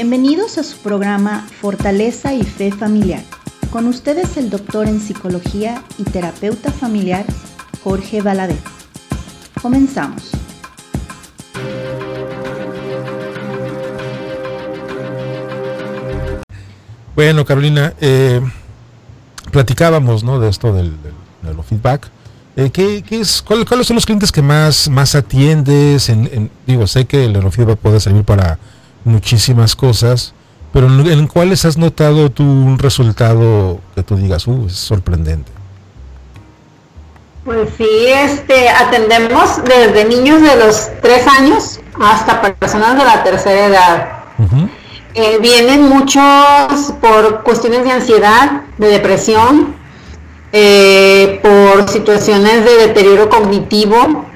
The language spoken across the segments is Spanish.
Bienvenidos a su programa Fortaleza y Fe Familiar. Con ustedes el doctor en psicología y terapeuta familiar Jorge Valadez. Comenzamos. Bueno, Carolina, eh, platicábamos ¿no? de esto del, neurofeedback. Eh, ¿qué, es, ¿Cuáles son los clientes que más, más atiendes? En, digo, sé que el neurofeedback puede servir para muchísimas cosas, pero ¿en, cuáles has notado tú un resultado que tú digas, uh, es sorprendente? Pues sí, este, atendemos desde niños de los tres años hasta personas de la tercera edad. Eh, vienen muchos por cuestiones de ansiedad, de depresión, eh, por situaciones de deterioro cognitivo,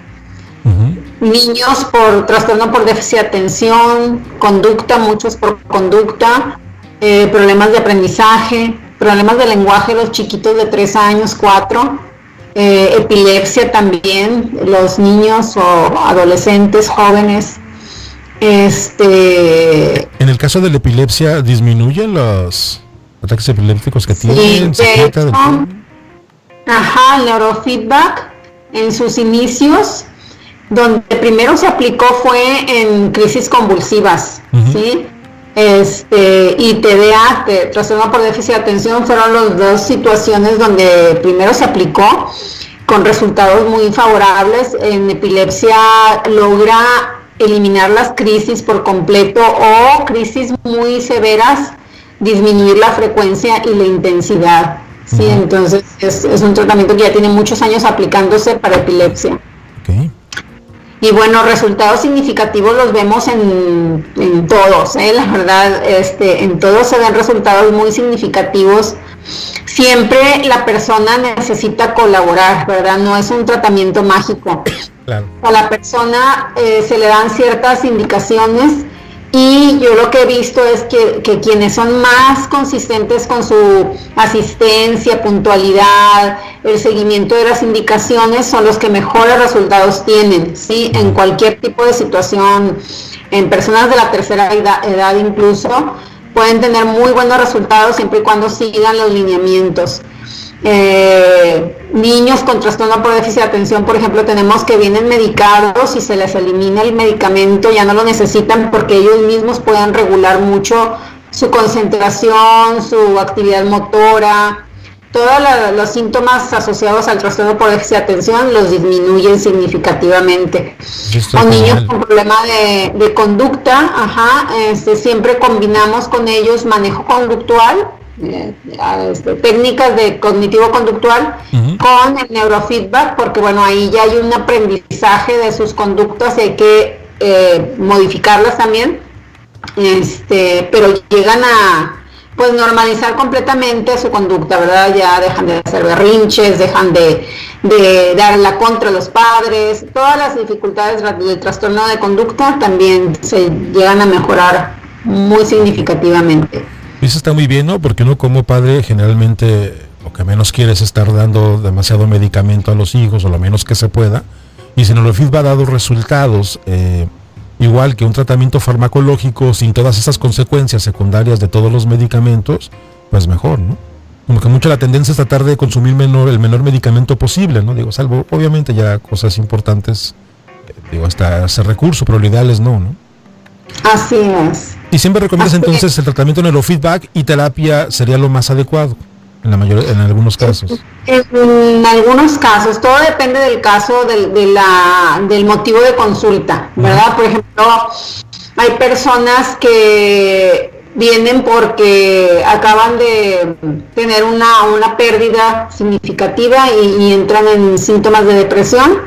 niños por trastorno por déficit de atención, conducta, muchos por conducta, eh, problemas de aprendizaje, problemas de lenguaje, los chiquitos de 3 años, 4, eh, epilepsia también, los niños o adolescentes, jóvenes. Este, en el caso de la epilepsia, ¿disminuyen los ataques epilépticos que tienen? ajá, el neurofeedback en sus inicios donde primero se aplicó fue en crisis convulsivas, ¿sí? Este, y TDA, que trastorno por déficit de atención, fueron las dos situaciones donde primero se aplicó con resultados muy favorables. En epilepsia logra eliminar las crisis por completo o crisis muy severas, disminuir la frecuencia y la intensidad. Sí, entonces es, es, un tratamiento que ya tiene muchos años aplicándose para epilepsia. Y bueno, resultados significativos los vemos en, todos, ¿eh? la verdad, este, en todos se ven resultados muy significativos. Siempre la persona necesita colaborar, ¿verdad? No es un tratamiento mágico. A la persona eh, se le dan ciertas indicaciones y yo lo que he visto es que, quienes son más consistentes con su asistencia, puntualidad, el seguimiento de las indicaciones son los que mejores resultados tienen, ¿sí? En cualquier tipo de situación, en personas de la tercera edad incluso, pueden tener muy buenos resultados siempre y cuando sigan los lineamientos. Eh, niños con trastorno por déficit de atención, por ejemplo, tenemos que vienen medicados y se les elimina el medicamento, ya no lo necesitan porque ellos mismos pueden regular mucho su concentración, su actividad motora, todos los síntomas asociados al trastorno por déficit de atención los disminuyen significativamente. O niños con problema de, conducta, ajá, este, siempre combinamos con ellos manejo conductual eh, este, técnicas de cognitivo-conductual con el neurofeedback, porque bueno, ahí ya hay un aprendizaje de sus conductas y hay que eh, modificarlas también, este, pero llegan a pues normalizar completamente su conducta, ¿verdad? Ya dejan de hacer berrinches, dejan de, de dar la contra a los padres, todas las dificultades del trastorno de conducta también se llegan a mejorar muy significativamente. Eso está muy bien, ¿no? Porque uno como padre generalmente lo que menos quiere es estar dando demasiado medicamento a los hijos o lo menos que se pueda. Y si Neurofit va a dar resultados, eh, igual que un tratamiento farmacológico sin todas esas consecuencias secundarias de todos los medicamentos, pues mejor, ¿no? Como que mucho la tendencia es tratar de consumir menor, el menor medicamento posible, ¿no? Digo, salvo obviamente ya cosas importantes, eh, digo, hasta ese recurso, pero lo ideal es no, ¿no? Así es. Y siempre recomiendas entonces el tratamiento neurofeedback y terapia sería lo más adecuado en la mayoría, en algunos casos. En, algunos casos, todo depende del caso del, de la, del motivo de consulta, ¿verdad? Por ejemplo, hay personas que vienen porque acaban de tener una, una pérdida significativa y, entran en síntomas de depresión.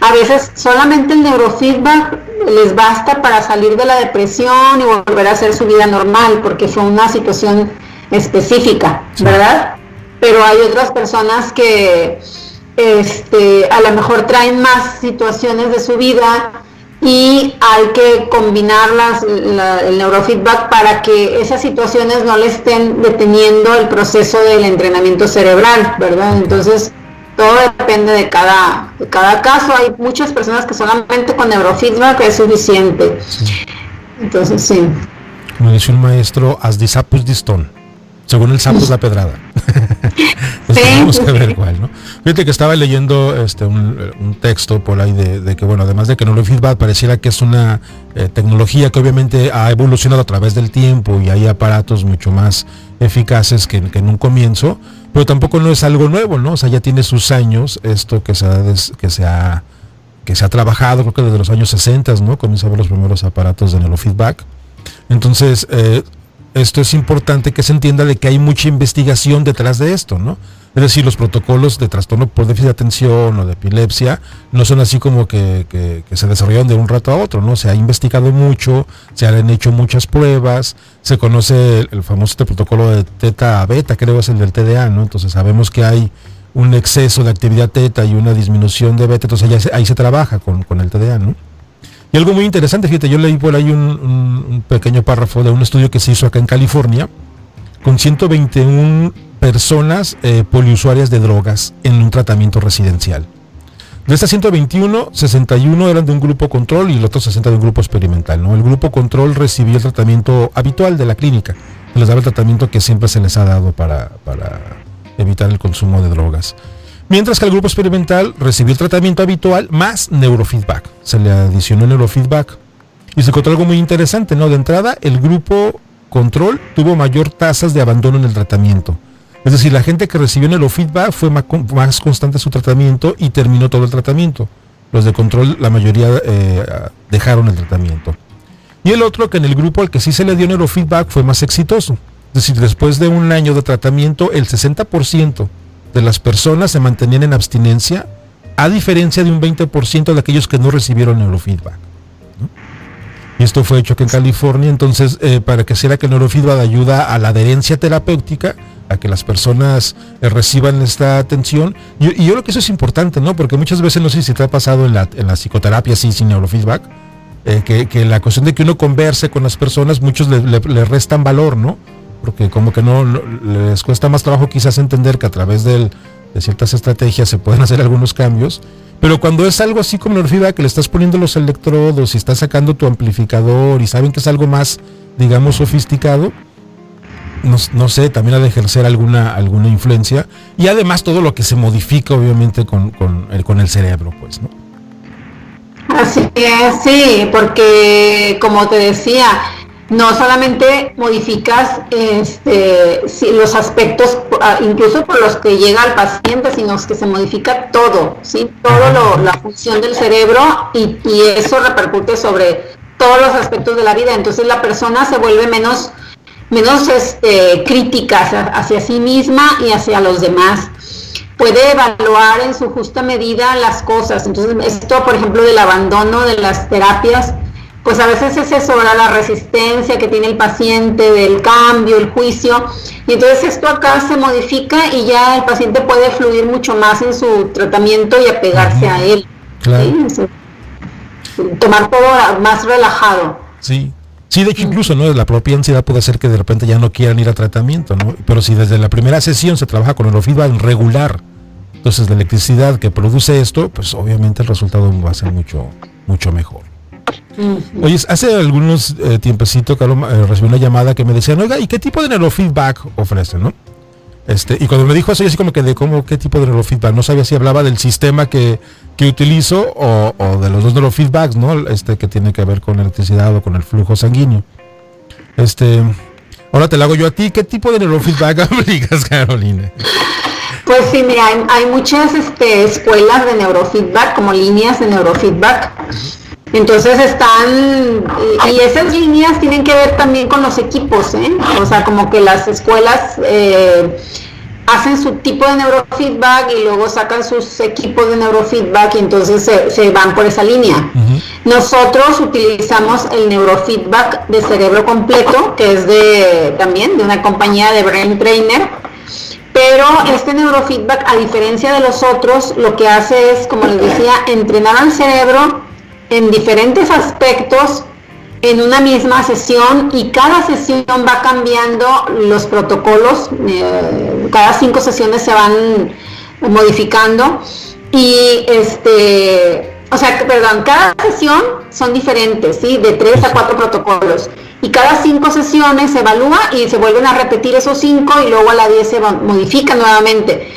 A veces solamente el neurofeedback les basta para salir de la depresión y volver a hacer su vida normal porque fue una situación específica, ¿verdad? Pero hay otras personas que este, a lo mejor traen más situaciones de su vida y hay que combinar el neurofeedback para que esas situaciones no le estén deteniendo el proceso del entrenamiento cerebral, ¿verdad? Entonces, todo depende de cada, de cada caso. Hay muchas personas que solamente con neurofeedback es suficiente. Entonces, sí. como decía un maestro, as disapus diston. Según el sapo es la pedrada. pues tenemos que ver cuál, ¿no? Fíjate que estaba leyendo este un, texto por ahí de, que, bueno, además de que neurofeedback pareciera que es una eh, tecnología que obviamente ha evolucionado a través del tiempo y hay aparatos mucho más eficaces que, en un comienzo, pero tampoco no es algo nuevo, ¿no? O sea, ya tiene sus años esto que se ha, que se ha, que se ha trabajado, creo que desde los años 60, ¿no? Comenzaron los primeros aparatos de neurofeedback. Entonces, eh, esto es importante que se entienda de que hay mucha investigación detrás de esto, ¿no? Es decir, los protocolos de trastorno por déficit de atención o de epilepsia no son así como que, se desarrollan de un rato a otro, ¿no? Se ha investigado mucho, se han hecho muchas pruebas, se conoce el, famoso este protocolo de teta beta, creo es el del TDA, ¿no? Entonces sabemos que hay un exceso de actividad teta y una disminución de beta, entonces ahí se trabaja con, con el TDA, ¿no? Y algo muy interesante, fíjate, yo leí por ahí un, pequeño párrafo de un estudio que se hizo acá en California con 121 personas eh, poliusuarias de drogas en un tratamiento residencial. De estas 121, 61 eran de un grupo control y el otro 60 de un grupo experimental. ¿no? El grupo control recibía el tratamiento habitual de la clínica. Se les daba el tratamiento que siempre se les ha dado para, para evitar el consumo de drogas mientras que el grupo experimental recibió el tratamiento habitual más neurofeedback. Se le adicionó neurofeedback. Y se encontró algo muy interesante, ¿no? De entrada, el grupo control tuvo mayor tasas de abandono en el tratamiento. Es decir, la gente que recibió neurofeedback fue más, constante su tratamiento y terminó todo el tratamiento. Los de control, la mayoría eh, dejaron el tratamiento. Y el otro, que en el grupo al que sí se le dio neurofeedback fue más exitoso. Es decir, después de un año de tratamiento, el 60% de las personas se mantenían en abstinencia, a diferencia de un 20% de aquellos que no recibieron neurofeedback. Y esto fue hecho aquí en California, entonces, eh, para que sea que el neurofeedback ayuda a la adherencia terapéutica, a que las personas eh, reciban esta atención. Y, yo creo que eso es importante, ¿no? Porque muchas veces, no sé si te ha pasado en la, en la psicoterapia, sí, sin neurofeedback, eh, que, la cuestión de que uno converse con las personas, muchos le restan valor, ¿no? Porque como que no, les cuesta más trabajo quizás entender que a través de ciertas estrategias se pueden hacer algunos cambios, pero cuando es algo así como la que le estás poniendo los electrodos y estás sacando tu amplificador y saben que es algo más, digamos, sofisticado, no, sé, también ha de ejercer alguna, alguna influencia. Y además todo lo que se modifica, obviamente, con, el, con el cerebro, pues, ¿no? Así es, sí, porque como te decía, no solamente modificas este, los aspectos, ah, incluso por los que llega al paciente, sino que se modifica todo, ¿sí? Todo la función del cerebro y, eso repercute sobre todos los aspectos de la vida. Entonces la persona se vuelve menos, menos este, crítica hacia sí misma y hacia los demás. Puede evaluar en su justa medida las cosas. Entonces, esto, por ejemplo, del abandono de las terapias, pues a veces es eso, la resistencia que tiene el paciente, del cambio, el juicio, y entonces esto acá se modifica y ya el paciente puede fluir mucho más en su tratamiento y apegarse a él. Tomar todo más relajado. Sí. Sí, de hecho incluso no la propia ansiedad puede hacer que de repente ya no quieran ir a tratamiento, ¿no? Pero si desde la primera sesión se trabaja con el feedback regular, entonces la electricidad que produce esto, pues obviamente el resultado va a ser mucho mucho mejor. Oye, hace algunos eh, tiempecito, Carlos, eh, recibí una llamada que me decían, oiga, ¿y qué tipo de neurofeedback ofrecen, no? Este, y cuando me dijo eso, yo así como que de cómo, qué tipo de neurofeedback, no sabía si hablaba del sistema que, que utilizo o, de los dos neurofeedbacks, ¿no? Este que tiene que ver con electricidad o con el flujo sanguíneo. Este, ahora te lo hago yo a ti, ¿qué tipo de neurofeedback aplicas, Carolina? Pues sí, mira, hay, muchas este, escuelas de neurofeedback, como líneas de neurofeedback. Entonces están, y esas líneas tienen que ver también con los equipos, ¿eh? O sea, como que las escuelas eh, hacen su tipo de neurofeedback y luego sacan sus equipos de neurofeedback y entonces se, van por esa línea. Nosotros utilizamos el neurofeedback de cerebro completo, que es de también de una compañía de Brain Trainer. Pero este neurofeedback, a diferencia de los otros, lo que hace es, como les decía, entrenar al cerebro en diferentes aspectos en una misma sesión y cada sesión va cambiando los protocolos, eh, cada cinco sesiones se van modificando y este, o sea, perdón, cada sesión son diferentes, ¿sí? De tres a cuatro protocolos y cada cinco sesiones se evalúa y se vuelven a repetir esos cinco y luego a la 10 se modifica nuevamente.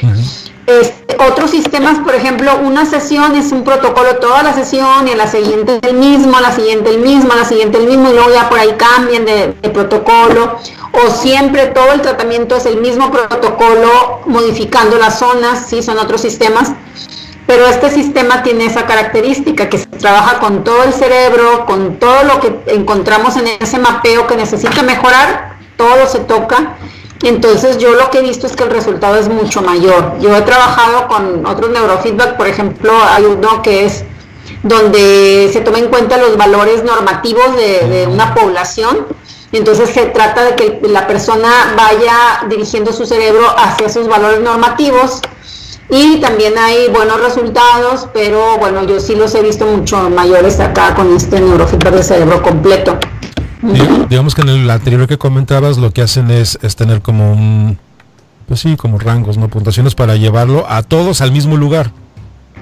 Este, otros sistemas, por ejemplo, una sesión es un protocolo toda la sesión y a la siguiente el mismo, a la siguiente el mismo, a la siguiente el mismo y luego ya por ahí cambian de, protocolo. O siempre todo el tratamiento es el mismo protocolo modificando las zonas, sí, son otros sistemas, pero este sistema tiene esa característica que se trabaja con todo el cerebro, con todo lo que encontramos en ese mapeo que necesita mejorar, todo se toca entonces yo lo que he visto es que el resultado es mucho mayor. Yo he trabajado con otros neurofeedback, por ejemplo, hay uno que es donde se toma en cuenta los valores normativos de, una población. Entonces se trata de que la persona vaya dirigiendo su cerebro hacia esos valores normativos y también hay buenos resultados, pero bueno, yo sí los he visto mucho mayores acá con este neurofeedback de cerebro completo digamos que en el anterior que comentabas lo que hacen es, tener como un, pues sí, como rangos, ¿no? Puntuaciones para llevarlo a todos al mismo lugar.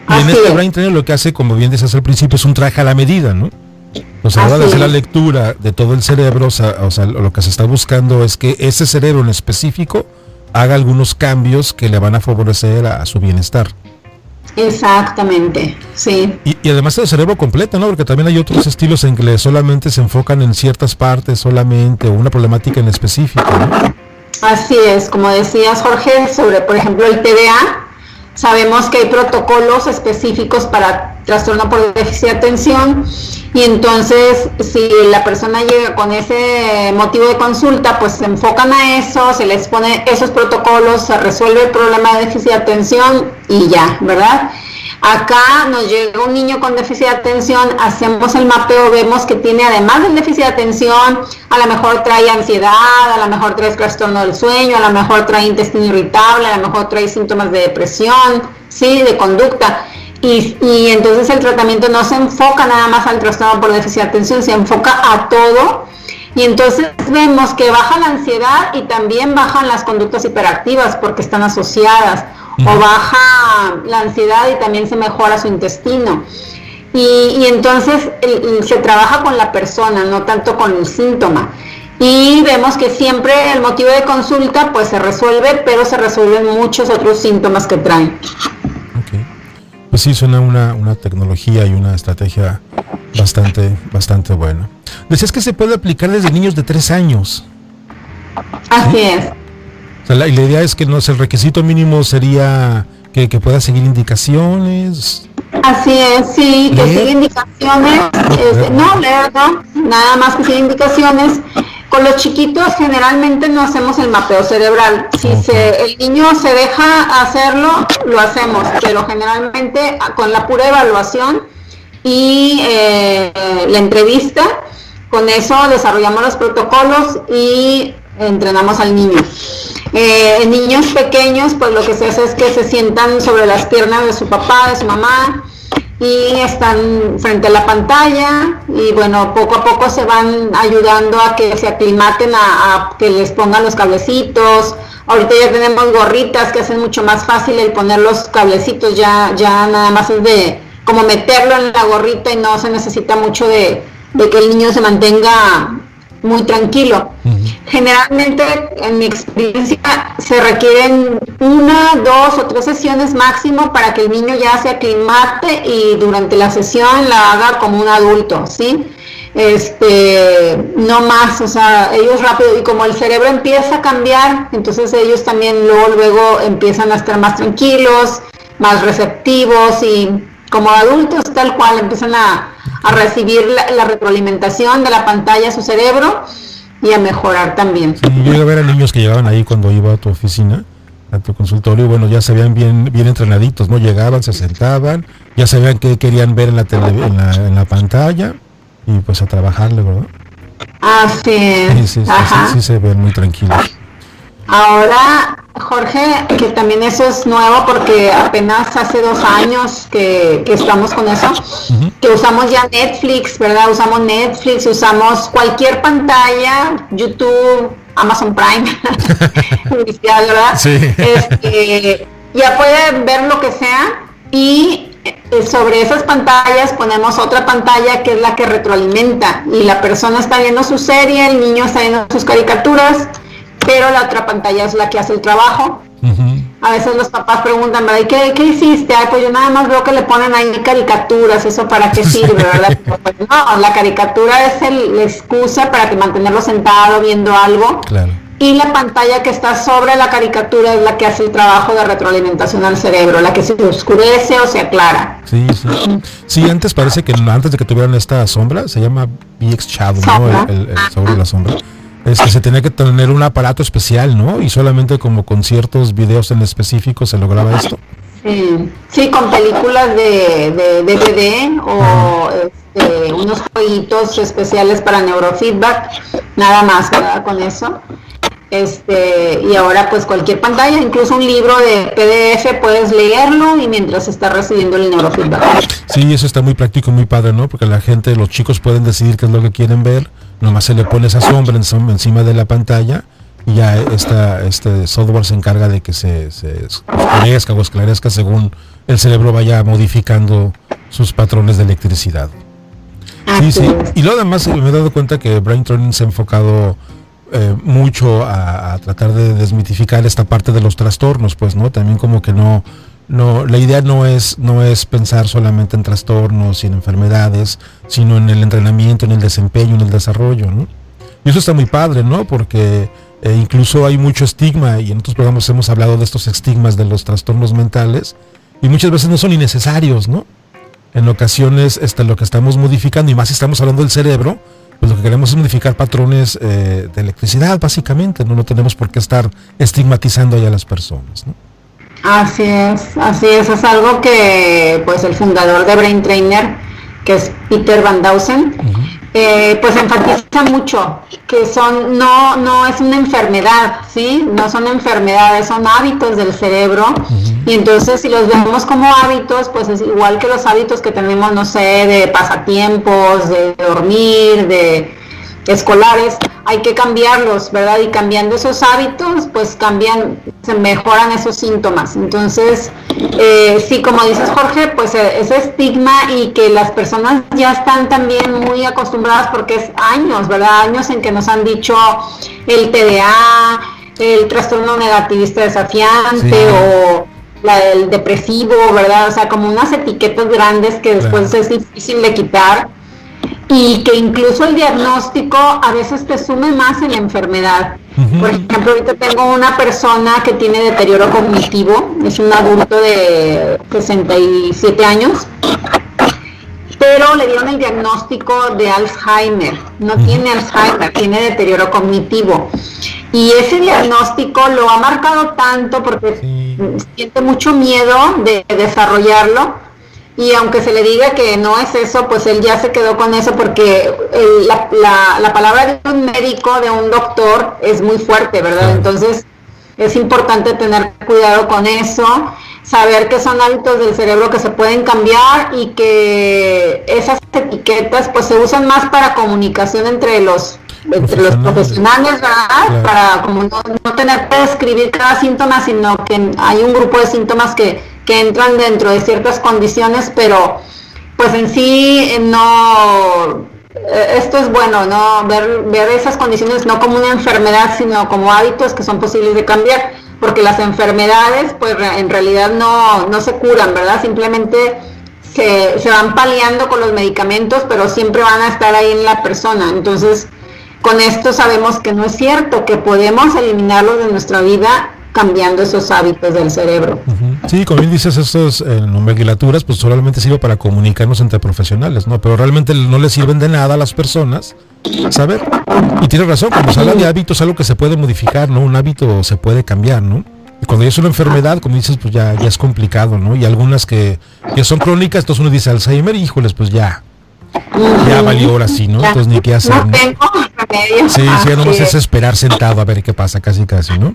Y en este brain trainer lo que hace, como bien decías al principio, es un traje a la medida, ¿no? O sea, ahora de hacer la lectura de todo el cerebro, o sea, o sea, lo que se está buscando es que ese cerebro en específico haga algunos cambios que le van a favorecer a su bienestar. Exactamente, sí. Y, además el cerebro completo, ¿no? Porque también hay otros estilos en que solamente se enfocan en ciertas partes solamente o una problemática en específico, ¿no? Así es, como decías Jorge, sobre por ejemplo el TDA, sabemos que hay protocolos específicos para trastorno por déficit de atención y entonces si la persona llega con ese motivo de consulta, pues se enfocan a eso, se les pone esos protocolos, se resuelve el problema de déficit de atención y ya, ¿verdad? Acá nos llega un niño con déficit de atención, hacemos el mapeo, vemos que tiene además del déficit de atención, a lo mejor trae ansiedad, a lo mejor trae trastorno del sueño, a lo mejor trae intestino irritable, a lo mejor trae síntomas de depresión, sí, de conducta. Y, y entonces el tratamiento no se enfoca nada más al trastorno por déficit de atención, se enfoca a todo. Y entonces vemos que baja la ansiedad y también bajan las conductas hiperactivas porque están asociadas o baja la ansiedad y también se mejora su intestino. Y, entonces se trabaja con la persona, no tanto con el síntoma. Y vemos que siempre el motivo de consulta pues se resuelve, pero se resuelven muchos otros síntomas que traen. Pues sí, suena una, una tecnología y una estrategia bastante, bastante buena. Decías que se puede aplicar desde niños de tres años. Así es la, idea es que no el requisito mínimo sería que, pueda seguir indicaciones. Así es, sí, que siga indicaciones, este, no leer, no, nada más que siga indicaciones. Con los chiquitos generalmente no hacemos el mapeo cerebral. Si se, el niño se deja hacerlo, lo hacemos, pero generalmente con la pura evaluación y eh, la entrevista, con eso desarrollamos los protocolos y entrenamos al niño. Eh, niños pequeños, pues lo que se hace es que se sientan sobre las piernas de su papá, de su mamá, y están frente a la pantalla y bueno, poco a poco se van ayudando a que se aclimaten a, que les pongan los cablecitos. Ahorita ya tenemos gorritas que hacen mucho más fácil el poner los cablecitos, ya, ya nada más es de como meterlo en la gorrita y no se necesita mucho de que el niño se mantenga muy tranquilo. Generalmente, en mi experiencia, se requieren una, dos o tres sesiones máximo para que el niño ya se aclimate y durante la sesión la haga como un adulto, ¿sí? Este, no más, o sea, ellos rápido, y como el cerebro empieza a cambiar, entonces ellos también luego, luego empiezan a estar más tranquilos, más receptivos y como adultos tal cual empiezan a, a recibir la, retroalimentación de la pantalla a su cerebro y a mejorar también. yo iba a ver a niños que llegaban ahí cuando iba a tu oficina, a tu consultorio, y bueno, ya se veían bien, bien entrenaditos, ¿no? Llegaban, se sentaban, ya sabían qué querían ver en la, tele, en la, en la pantalla y pues a trabajarle, ¿verdad? Así Sí, sí, sí, se ven muy tranquilos. Ahora, Jorge, que también eso es nuevo porque apenas hace dos años que, estamos con eso, que usamos ya Netflix, ¿verdad? Usamos Netflix, usamos cualquier pantalla, YouTube, Amazon Prime, ¿verdad? Sí. Este, ya puede ver lo que sea y sobre esas pantallas ponemos otra pantalla que es la que retroalimenta y la persona está viendo su serie, el niño está viendo sus caricaturas, pero la otra pantalla es la que hace el trabajo. A veces los papás preguntan, ¿verdad? ¿Qué, ¿Qué hiciste? pues yo nada más veo que le ponen ahí caricaturas, ¿eso para qué sirve, verdad? Pues no, la caricatura es el, la excusa para que mantenerlo sentado viendo algo. Y la pantalla que está sobre la caricatura es la que hace el trabajo de retroalimentación al cerebro, la que se oscurece o se aclara. Sí, sí. Sí, antes parece que antes de que tuvieran esta sombra, se llama VX Shadow, ¿no? El, el, sobre la sombra es que se tenía que tener un aparato especial, ¿no? Y solamente como con ciertos videos en específico se lograba esto. Sí, sí con películas de, de DVD o este, unos jueguitos especiales para neurofeedback, nada más, ¿verdad? Con eso. Este, y ahora pues cualquier pantalla, incluso un libro de PDF puedes leerlo y mientras estás recibiendo el neurofeedback. Sí, eso está muy práctico, muy padre, ¿no? Porque la gente, los chicos pueden decidir qué es lo que quieren ver nomás se le pone esa sombra encima de la pantalla y ya esta, este software se encarga de que se, se oscurezca o esclarezca según el cerebro vaya modificando sus patrones de electricidad. Sí, sí. Y lo demás me he dado cuenta que Brain Training se ha enfocado eh, mucho a, a, tratar de desmitificar esta parte de los trastornos, pues, ¿no? También como que no, no, la idea no es, no es pensar solamente en trastornos y en enfermedades, sino en el entrenamiento, en el desempeño, en el desarrollo. Y eso está muy padre, ¿no? Porque eh, incluso hay mucho estigma y en otros programas hemos hablado de estos estigmas de los trastornos mentales y muchas veces no son innecesarios, ¿no? En ocasiones este, lo que estamos modificando, y más si estamos hablando del cerebro, pues lo que queremos es modificar patrones eh, de electricidad, básicamente, ¿no? No tenemos por qué estar estigmatizando a las personas, ¿no? Así es, así es, es algo que pues el fundador de Brain Trainer, que es Peter Van Dausen, eh, pues enfatiza mucho que son no no es una enfermedad, sí, no son enfermedades, son hábitos del cerebro. Y entonces si los vemos como hábitos, pues es igual que los hábitos que tenemos, no sé, de pasatiempos, de dormir, de escolares, hay que cambiarlos, ¿verdad? Y cambiando esos hábitos, pues cambian, se mejoran esos síntomas. Entonces, eh, sí, como dices Jorge, pues eh, ese estigma y que las personas ya están también muy acostumbradas porque es años, ¿verdad? Años en que nos han dicho el TDA, el trastorno negativista desafiante o la, el depresivo, ¿verdad? O sea, como unas etiquetas grandes que después es difícil de quitar y que incluso el diagnóstico a veces te sume más en la enfermedad. Por ejemplo, ahorita tengo una persona que tiene deterioro cognitivo, es un adulto de 67 años, pero le dieron el diagnóstico de Alzheimer. No tiene Alzheimer, tiene deterioro cognitivo. Y ese diagnóstico lo ha marcado tanto porque siente mucho miedo de desarrollarlo y aunque se le diga que no es eso, pues él ya se quedó con eso porque la, la, palabra de un médico, de un doctor, es muy fuerte, ¿verdad? Entonces es importante tener cuidado con eso, saber que son hábitos del cerebro que se pueden cambiar y que esas etiquetas pues se usan más para comunicación entre los entre los profesionales, ¿verdad? Para como no, no tener que describir cada síntoma, sino que hay un grupo de síntomas que que entran dentro de ciertas condiciones, pero pues en sí eh, no, eh, esto es bueno, ¿no? Ver, ver esas condiciones no como una enfermedad, sino como hábitos que son posibles de cambiar, porque las enfermedades pues en realidad no, no se curan, ¿verdad? Simplemente se, se van paliando con los medicamentos, pero siempre van a estar ahí en la persona. Entonces, con esto sabemos que no es cierto, que podemos eliminarlos de nuestra vida cambiando esos hábitos del cerebro. Sí, como bien dices, estos eh, nomenclaturas pues solamente sirve para comunicarnos entre profesionales, ¿no? Pero realmente no le sirven de nada a las personas saber. Y tiene razón, cuando se habla de hábitos, algo que se puede modificar, ¿no? Un hábito se puede cambiar, ¿no? Y cuando ya es una enfermedad, como dices, pues ya, ya es complicado, ¿no? Y algunas que, que son crónicas, entonces uno dice Alzheimer, híjoles, pues ya, ya valió ahora sí, ¿no? Entonces ni qué hacer. No, Sí, sí, nomás es esperar sentado a ver qué pasa, casi casi, ¿no?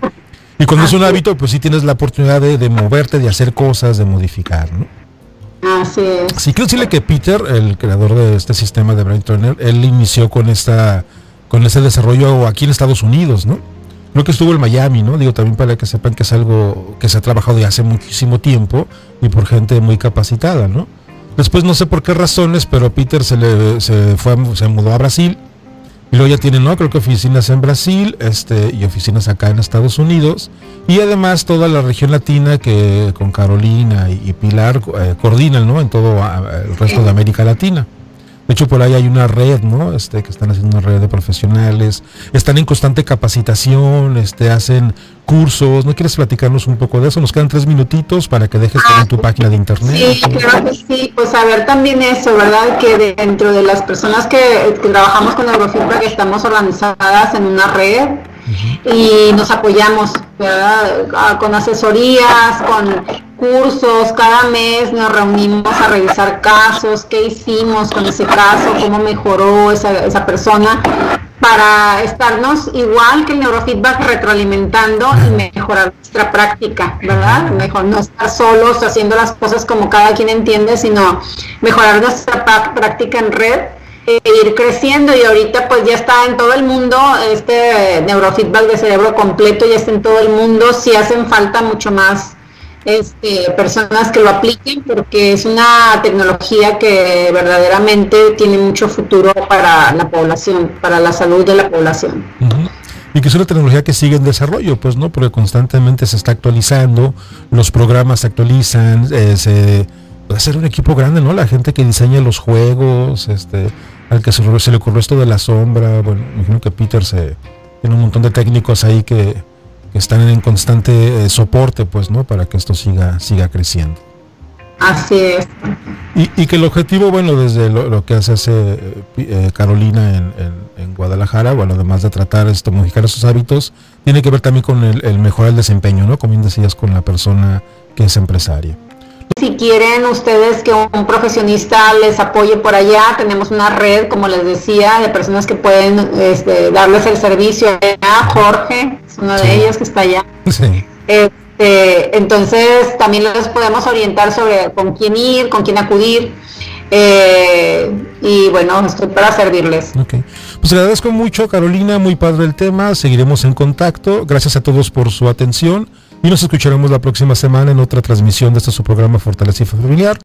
Y cuando es un hábito, pues sí tienes la oportunidad de, moverte, de hacer cosas, de modificar, ¿no? Así es. Sí, quiero decirle que Peter, el creador de este sistema de Brain Trainer, él inició con esta, con ese desarrollo aquí en Estados Unidos, ¿no? Creo que estuvo en Miami, ¿no? Digo, también para que sepan que es algo que se ha trabajado ya hace muchísimo tiempo y por gente muy capacitada, ¿no? Después no sé por qué razones, pero Peter se le se fue se mudó a Brasil y luego ya tiene, ¿no? Creo que oficinas en Brasil este, y oficinas acá en Estados Unidos. Y además toda la región latina que con Carolina y, Pilar eh, coordinan, ¿no? En todo el resto de América Latina. De hecho, por ahí hay una red, ¿no? Este, que están haciendo una red de profesionales, están en constante capacitación, este, hacen cursos. ¿No quieres platicarnos un poco de eso? Nos quedan tres minutitos para que dejes en tu página de internet. Sí, claro que sí. Pues a ver también eso, ¿verdad? Que dentro de las personas que, trabajamos con Eurofeedback estamos organizadas en una red y nos apoyamos, ¿verdad? Ah, con asesorías, con cursos, cada mes nos reunimos a revisar casos, qué hicimos con ese caso, cómo mejoró esa, esa persona, para estarnos igual que el neurofeedback retroalimentando y mejorar nuestra práctica, ¿verdad? Mejor no estar solos haciendo las cosas como cada quien entiende, sino mejorar nuestra práctica en red e ir creciendo y ahorita pues ya está en todo el mundo este neurofeedback de cerebro completo ya está en todo el mundo si hacen falta mucho más este, personas que lo apliquen porque es una tecnología que verdaderamente tiene mucho futuro para la población, para la salud de la población. Y que es una tecnología que sigue en desarrollo, pues, ¿no? Porque constantemente se está actualizando, los programas se actualizan, eh, se puede ser un equipo grande, ¿no? La gente que diseña los juegos, este, al que se, le ocurrió esto de la sombra, bueno, imagino que Peter se tiene un montón de técnicos ahí que están en constante eh, soporte, pues, ¿no? Para que esto siga, siga creciendo. Así es. Y, que el objetivo, bueno, desde lo, que hace, eh, eh, Carolina en, en, Guadalajara, bueno, además de tratar esto, modificar esos hábitos, tiene que ver también con el, el mejorar el desempeño, ¿no? Como bien decías, con la persona que es empresaria. Si quieren ustedes que un profesionista les apoye por allá, tenemos una red, como les decía, de personas que pueden este, darles el servicio. a Jorge es uno de ellos que está allá. Este, entonces también les podemos orientar sobre con quién ir, con quién acudir. Eh, y bueno, estoy para servirles. Pues le agradezco mucho, Carolina, muy padre el tema. Seguiremos en contacto. Gracias a todos por su atención y nos escucharemos la próxima semana en otra transmisión de este su programa Fortaleza Familiar.